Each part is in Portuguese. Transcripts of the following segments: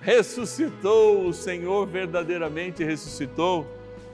ressuscitou, o Senhor verdadeiramente ressuscitou.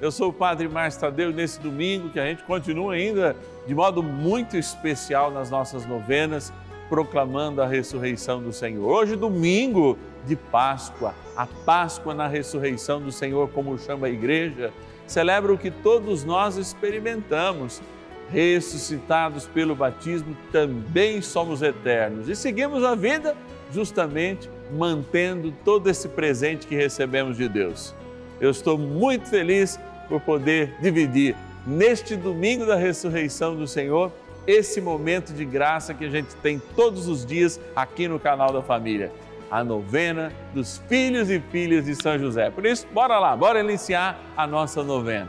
Eu sou o Padre Márcio Tadeu nesse domingo que a gente continua ainda de modo muito especial nas nossas novenas, proclamando a ressurreição do Senhor. Hoje, domingo de Páscoa, a Páscoa na ressurreição do Senhor, como chama a igreja, celebra o que todos nós experimentamos. Ressuscitados pelo batismo, também somos eternos e seguimos a vida justamente mantendo todo esse presente que recebemos de Deus. Eu estou muito feliz por poder dividir neste domingo da ressurreição do Senhor esse momento de graça que a gente tem todos os dias aqui no canal da família. A novena dos filhos e filhas de São José. Por isso, bora lá, bora iniciar a nossa novena.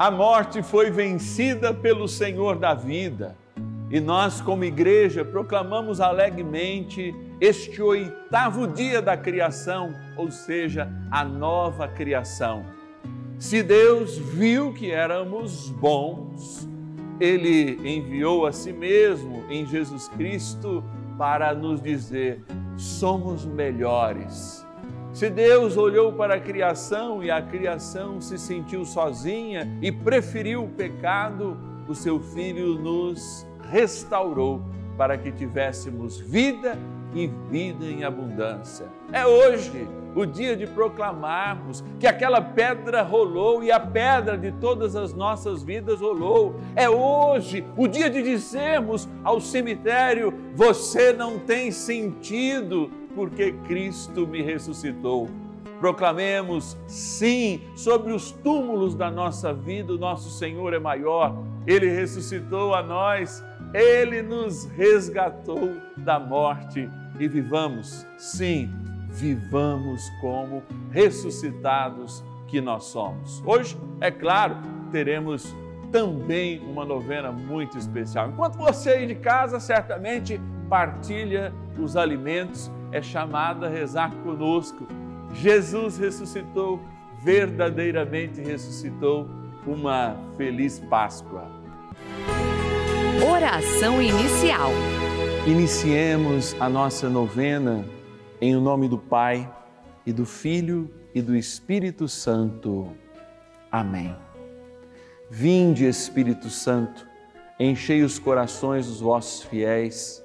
A morte foi vencida pelo Senhor da vida e nós, como igreja, proclamamos alegremente este oitavo dia da criação, ou seja, a nova criação. Se Deus viu que éramos bons, Ele enviou a si mesmo em Jesus Cristo para nos dizer: somos melhores. Se Deus olhou para a criação e a criação se sentiu sozinha e preferiu o pecado, o seu Filho nos restaurou para que tivéssemos vida e vida em abundância. É hoje o dia de proclamarmos que aquela pedra rolou e a pedra de todas as nossas vidas rolou. É hoje o dia de dizermos ao cemitério: você não tem sentido porque Cristo me ressuscitou. Proclamemos, sim, sobre os túmulos da nossa vida, o nosso Senhor é maior. Ele ressuscitou a nós, ele nos resgatou da morte e vivamos, sim, vivamos como ressuscitados que nós somos. Hoje, é claro, teremos também uma novena muito especial. Enquanto você aí de casa certamente partilha os alimentos, é chamado a rezar conosco. Jesus ressuscitou, verdadeiramente ressuscitou. Uma feliz Páscoa. Oração inicial. Iniciemos a nossa novena em o nome do Pai e do Filho e do Espírito Santo. Amém. Vinde, Espírito Santo, enchei os corações dos vossos fiéis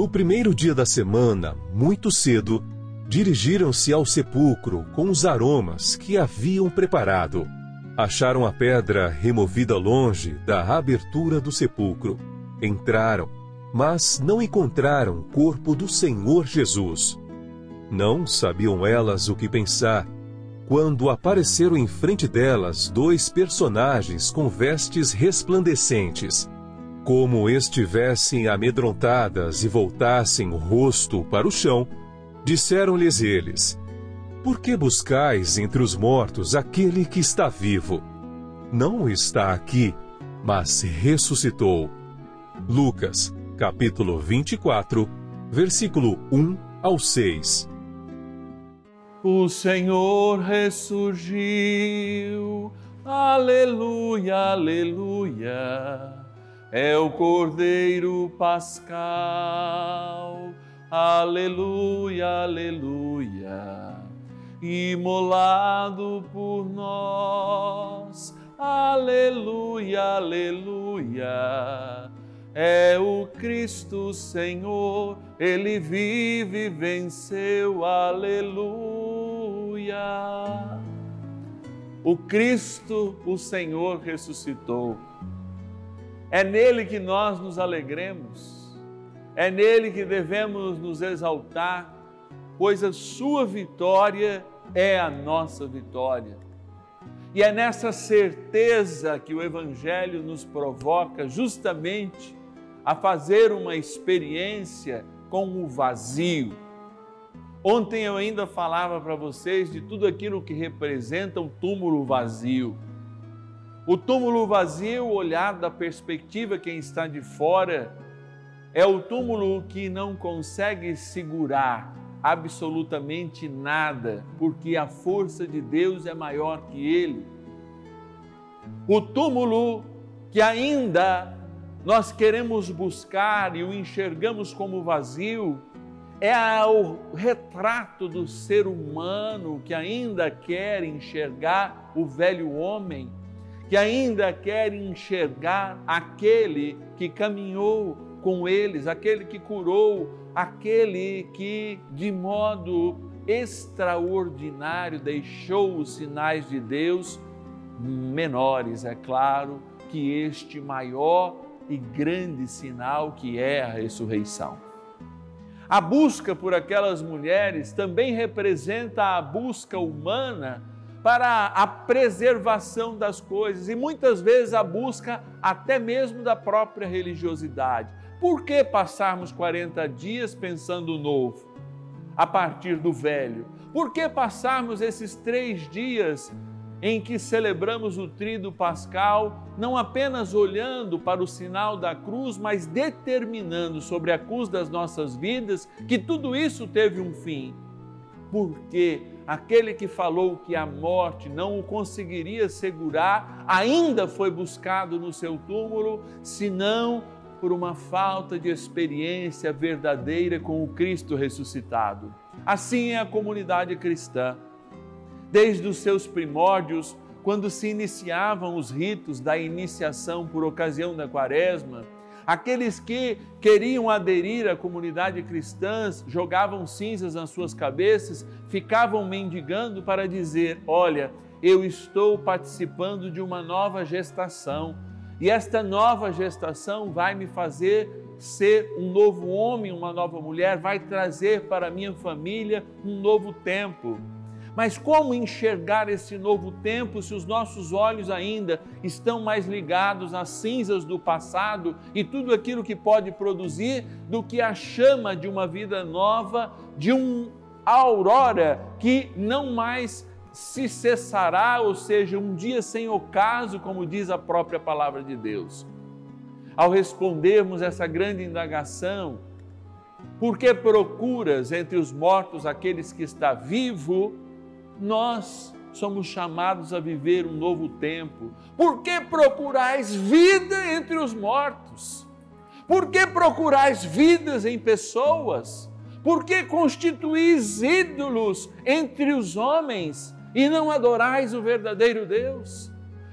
No primeiro dia da semana, muito cedo, dirigiram-se ao sepulcro com os aromas que haviam preparado. Acharam a pedra removida longe da abertura do sepulcro. Entraram, mas não encontraram o corpo do Senhor Jesus. Não sabiam elas o que pensar quando apareceram em frente delas dois personagens com vestes resplandecentes. Como estivessem amedrontadas e voltassem o rosto para o chão, disseram-lhes eles: Por que buscais entre os mortos aquele que está vivo? Não está aqui, mas ressuscitou. Lucas, capítulo 24, versículo 1 ao 6. O Senhor ressurgiu, aleluia, aleluia. É o Cordeiro Pascal, aleluia, aleluia. Imolado por nós, aleluia, aleluia. É o Cristo Senhor, Ele vive e venceu, aleluia. O Cristo, o Senhor, ressuscitou. É nele que nós nos alegremos, é nele que devemos nos exaltar, pois a sua vitória é a nossa vitória. E é nessa certeza que o Evangelho nos provoca justamente a fazer uma experiência com o vazio. Ontem eu ainda falava para vocês de tudo aquilo que representa o túmulo vazio. O túmulo vazio, olhado da perspectiva quem está de fora, é o túmulo que não consegue segurar absolutamente nada, porque a força de Deus é maior que ele. O túmulo que ainda nós queremos buscar e o enxergamos como vazio, é o retrato do ser humano que ainda quer enxergar o velho homem, que ainda quer enxergar aquele que caminhou com eles, aquele que curou, aquele que de modo extraordinário deixou os sinais de Deus menores, é claro, que este maior e grande sinal que é a ressurreição. A busca por aquelas mulheres também representa a busca humana para a preservação das coisas e muitas vezes a busca até mesmo da própria religiosidade. Por que passarmos 40 dias pensando novo a partir do velho? Por que passarmos esses três dias em que celebramos o Tríduo Pascal, não apenas olhando para o sinal da cruz, mas determinando sobre a cruz das nossas vidas que tudo isso teve um fim. Porque aquele que falou que a morte não o conseguiria segurar, ainda foi buscado no seu túmulo, senão por uma falta de experiência verdadeira com o Cristo ressuscitado. Assim é a comunidade cristã desde os seus primórdios, quando se iniciavam os ritos da iniciação por ocasião da quaresma, aqueles que queriam aderir à comunidade cristã jogavam cinzas nas suas cabeças, ficavam mendigando para dizer: Olha, eu estou participando de uma nova gestação e esta nova gestação vai me fazer ser um novo homem, uma nova mulher, vai trazer para minha família um novo tempo. Mas como enxergar esse novo tempo se os nossos olhos ainda estão mais ligados às cinzas do passado e tudo aquilo que pode produzir do que a chama de uma vida nova, de uma aurora que não mais se cessará, ou seja, um dia sem ocaso, como diz a própria palavra de Deus. Ao respondermos essa grande indagação, por que procuras entre os mortos aqueles que está vivo? Nós somos chamados a viver um novo tempo. Por que procurais vida entre os mortos? Por que procurais vidas em pessoas? Por que constituís ídolos entre os homens e não adorais o verdadeiro Deus?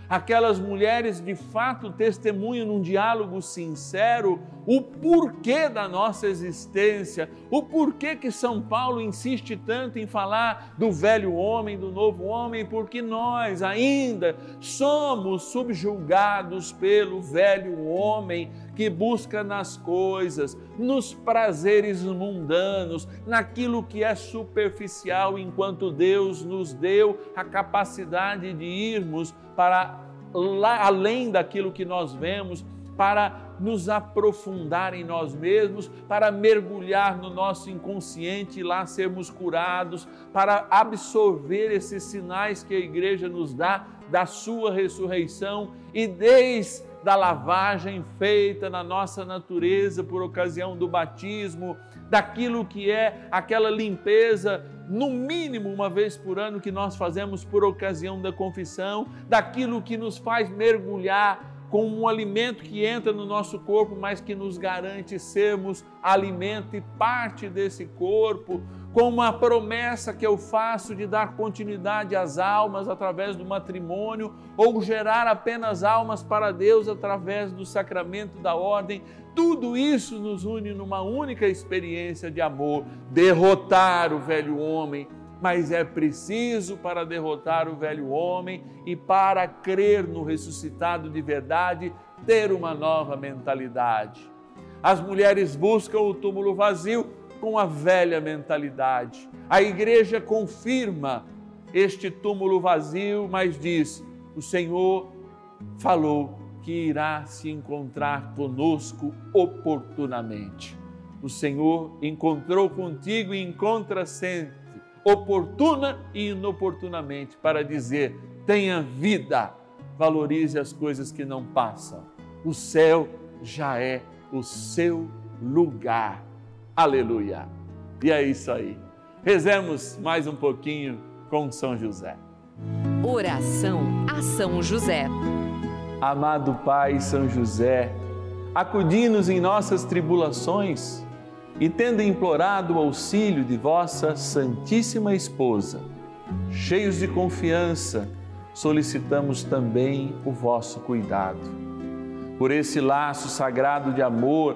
Aquelas mulheres de fato testemunham num diálogo sincero o porquê da nossa existência, o porquê que São Paulo insiste tanto em falar do velho homem, do novo homem, porque nós ainda somos subjugados pelo velho homem que busca nas coisas, nos prazeres mundanos, naquilo que é superficial, enquanto Deus nos deu a capacidade de irmos para lá além daquilo que nós vemos, para nos aprofundar em nós mesmos, para mergulhar no nosso inconsciente e lá sermos curados, para absorver esses sinais que a igreja nos dá da sua ressurreição e desde da lavagem feita na nossa natureza por ocasião do batismo, daquilo que é aquela limpeza, no mínimo uma vez por ano, que nós fazemos por ocasião da confissão, daquilo que nos faz mergulhar com um alimento que entra no nosso corpo, mas que nos garante sermos alimento e parte desse corpo, com uma promessa que eu faço de dar continuidade às almas através do matrimônio, ou gerar apenas almas para Deus através do sacramento da ordem, tudo isso nos une numa única experiência de amor, derrotar o velho homem. Mas é preciso para derrotar o velho homem e para crer no ressuscitado de verdade, ter uma nova mentalidade. As mulheres buscam o túmulo vazio com a velha mentalidade. A igreja confirma este túmulo vazio, mas diz: o Senhor falou que irá se encontrar conosco oportunamente. O Senhor encontrou contigo e encontra sempre, oportuna e inoportunamente, para dizer: tenha vida, valorize as coisas que não passam. O céu já é o seu lugar Aleluia. E é isso aí. Rezemos mais um pouquinho com São José. Oração a São José. Amado Pai São José, acudi-nos em nossas tribulações e, tendo implorado o auxílio de vossa Santíssima Esposa, cheios de confiança, solicitamos também o vosso cuidado. Por esse laço sagrado de amor,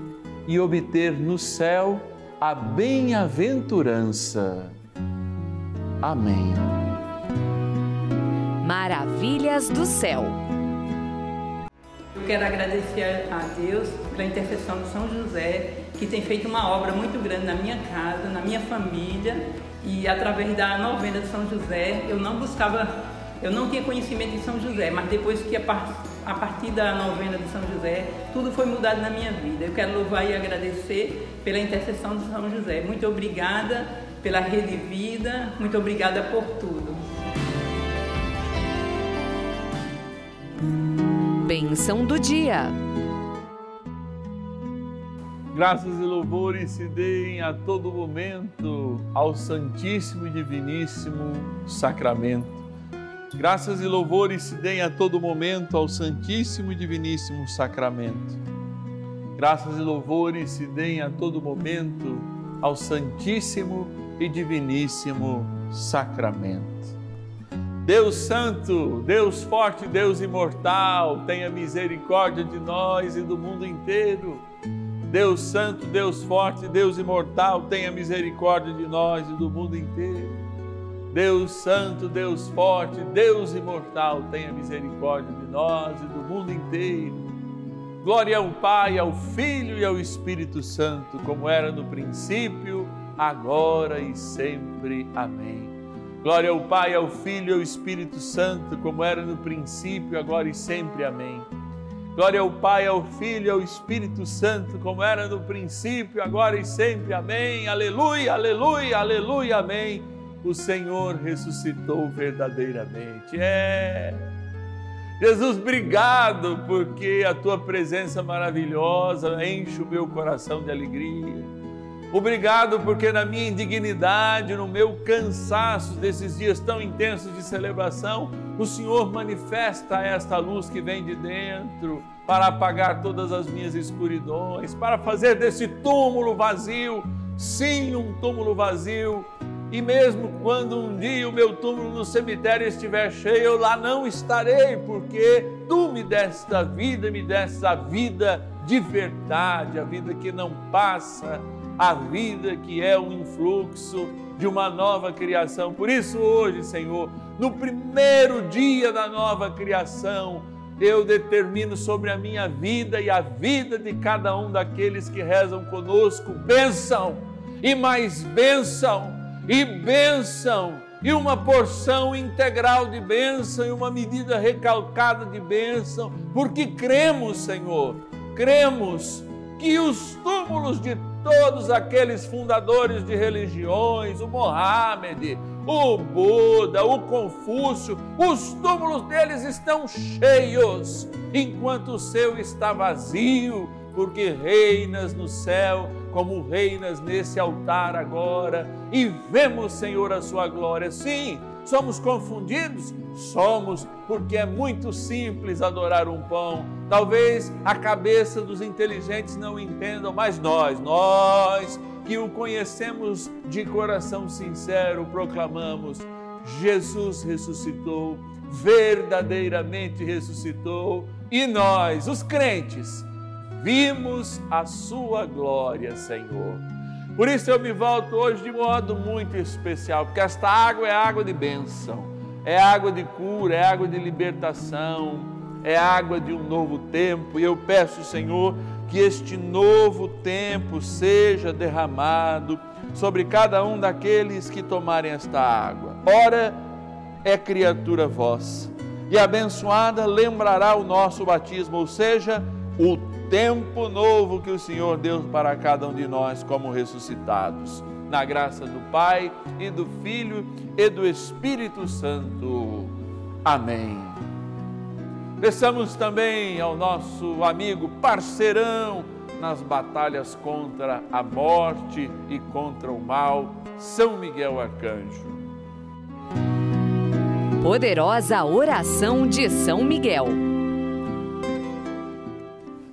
e obter no céu a bem-aventurança. Amém. Maravilhas do céu. Eu quero agradecer a Deus pela intercessão de São José, que tem feito uma obra muito grande na minha casa, na minha família, e através da novena de São José, eu não buscava Eu não tinha conhecimento de São José, mas depois que a, par a partir da novena de São José, tudo foi mudado na minha vida. Eu quero louvar e agradecer pela intercessão de São José. Muito obrigada pela Rede Vida, muito obrigada por tudo. Bênção do dia. Graças e louvores se deem a todo momento ao Santíssimo e Diviníssimo Sacramento. Graças e louvores se deem a todo momento ao Santíssimo e Diviníssimo Sacramento. Graças e louvores se deem a todo momento ao Santíssimo e Diviníssimo Sacramento. Deus Santo, Deus Forte, Deus Imortal, tenha misericórdia de nós e do mundo inteiro. Deus Santo, Deus Forte, Deus Imortal, tenha misericórdia de nós e do mundo inteiro. Deus Santo, Deus Forte, Deus Imortal, tenha misericórdia de nós e do mundo inteiro. Glória ao Pai, ao Filho e ao Espírito Santo, como era no princípio, agora e sempre. Amém. Glória ao Pai, ao Filho e ao Espírito Santo, como era no princípio, agora e sempre. Amém. Glória ao Pai, ao Filho e ao Espírito Santo, como era no princípio, agora e sempre. Amém. Aleluia, aleluia, aleluia. Amém. O Senhor ressuscitou verdadeiramente. É. Jesus, obrigado porque a tua presença maravilhosa enche o meu coração de alegria. Obrigado porque na minha indignidade, no meu cansaço desses dias tão intensos de celebração, o Senhor manifesta esta luz que vem de dentro para apagar todas as minhas escuridões, para fazer desse túmulo vazio, sim, um túmulo vazio. E mesmo quando um dia o meu túmulo no cemitério estiver cheio, eu lá não estarei, porque tu me deste a vida, me deste a vida de verdade, a vida que não passa a vida que é um influxo de uma nova criação. Por isso, hoje, Senhor, no primeiro dia da nova criação, eu determino sobre a minha vida e a vida de cada um daqueles que rezam conosco bênção e mais bênção e bênção e uma porção integral de bênção e uma medida recalcada de bênção, porque cremos, Senhor, cremos que os túmulos de todos aqueles fundadores de religiões, o Mohammed, o Buda, o Confúcio, os túmulos deles estão cheios, enquanto o seu está vazio, porque reinas no céu como reinas nesse altar agora, e vemos, Senhor, a sua glória. Sim, somos confundidos? Somos, porque é muito simples adorar um pão. Talvez a cabeça dos inteligentes não entendam, mas nós, nós que o conhecemos de coração sincero, proclamamos: Jesus ressuscitou, verdadeiramente ressuscitou, e nós, os crentes, vimos a sua glória, Senhor. Por isso eu me volto hoje de modo muito especial, porque esta água é água de bênção, é água de cura, é água de libertação, é água de um novo tempo. E eu peço, Senhor, que este novo tempo seja derramado sobre cada um daqueles que tomarem esta água. Ora, é criatura vossa, e abençoada lembrará o nosso batismo, ou seja, o tempo novo que o Senhor deu para cada um de nós como ressuscitados. Na graça do Pai e do Filho e do Espírito Santo. Amém. Peçamos também ao nosso amigo parceirão nas batalhas contra a morte e contra o mal, São Miguel Arcanjo. Poderosa oração de São Miguel.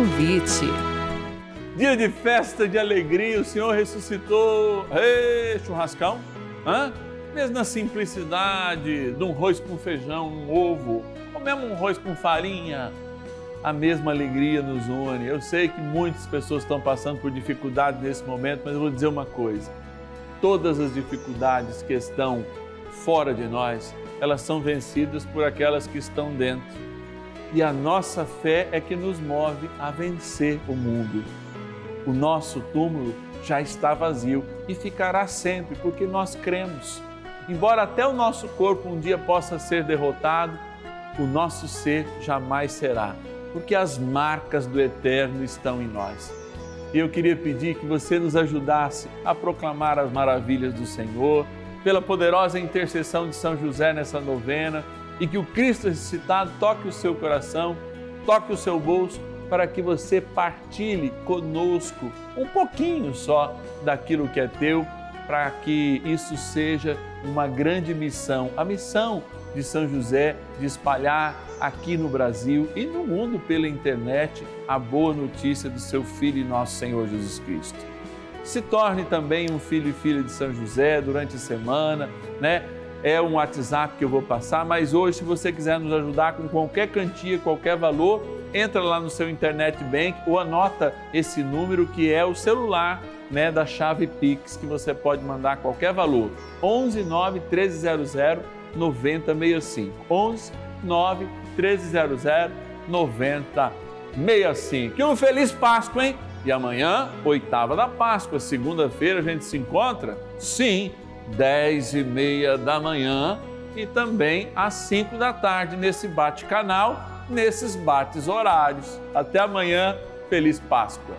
Convite. Dia de festa, de alegria, o Senhor ressuscitou. Ei, churrascão? Hã? mesmo na simplicidade de um arroz com feijão, um ovo, ou mesmo um arroz com farinha, a mesma alegria nos une. Eu sei que muitas pessoas estão passando por dificuldades nesse momento, mas eu vou dizer uma coisa: todas as dificuldades que estão fora de nós, elas são vencidas por aquelas que estão dentro. E a nossa fé é que nos move a vencer o mundo. O nosso túmulo já está vazio e ficará sempre, porque nós cremos. Embora até o nosso corpo um dia possa ser derrotado, o nosso ser jamais será, porque as marcas do eterno estão em nós. E eu queria pedir que você nos ajudasse a proclamar as maravilhas do Senhor, pela poderosa intercessão de São José nessa novena, e que o Cristo ressuscitado toque o seu coração, toque o seu bolso, para que você partilhe conosco um pouquinho só daquilo que é teu, para que isso seja uma grande missão, a missão de São José de espalhar aqui no Brasil e no mundo pela internet a boa notícia do seu Filho e nosso Senhor Jesus Cristo. Se torne também um filho e filha de São José durante a semana, né? É um WhatsApp que eu vou passar, mas hoje, se você quiser nos ajudar com qualquer quantia, qualquer valor, entra lá no seu internet bank ou anota esse número que é o celular né, da chave Pix que você pode mandar qualquer valor. 11 9 1300 9065. 11 9 1300 9065. Que um feliz Páscoa, hein? E amanhã, oitava da Páscoa, segunda-feira, a gente se encontra? Sim, 10 e meia da manhã e também às 5 da tarde nesse bate-canal, nesses bates horários. Até amanhã, feliz Páscoa.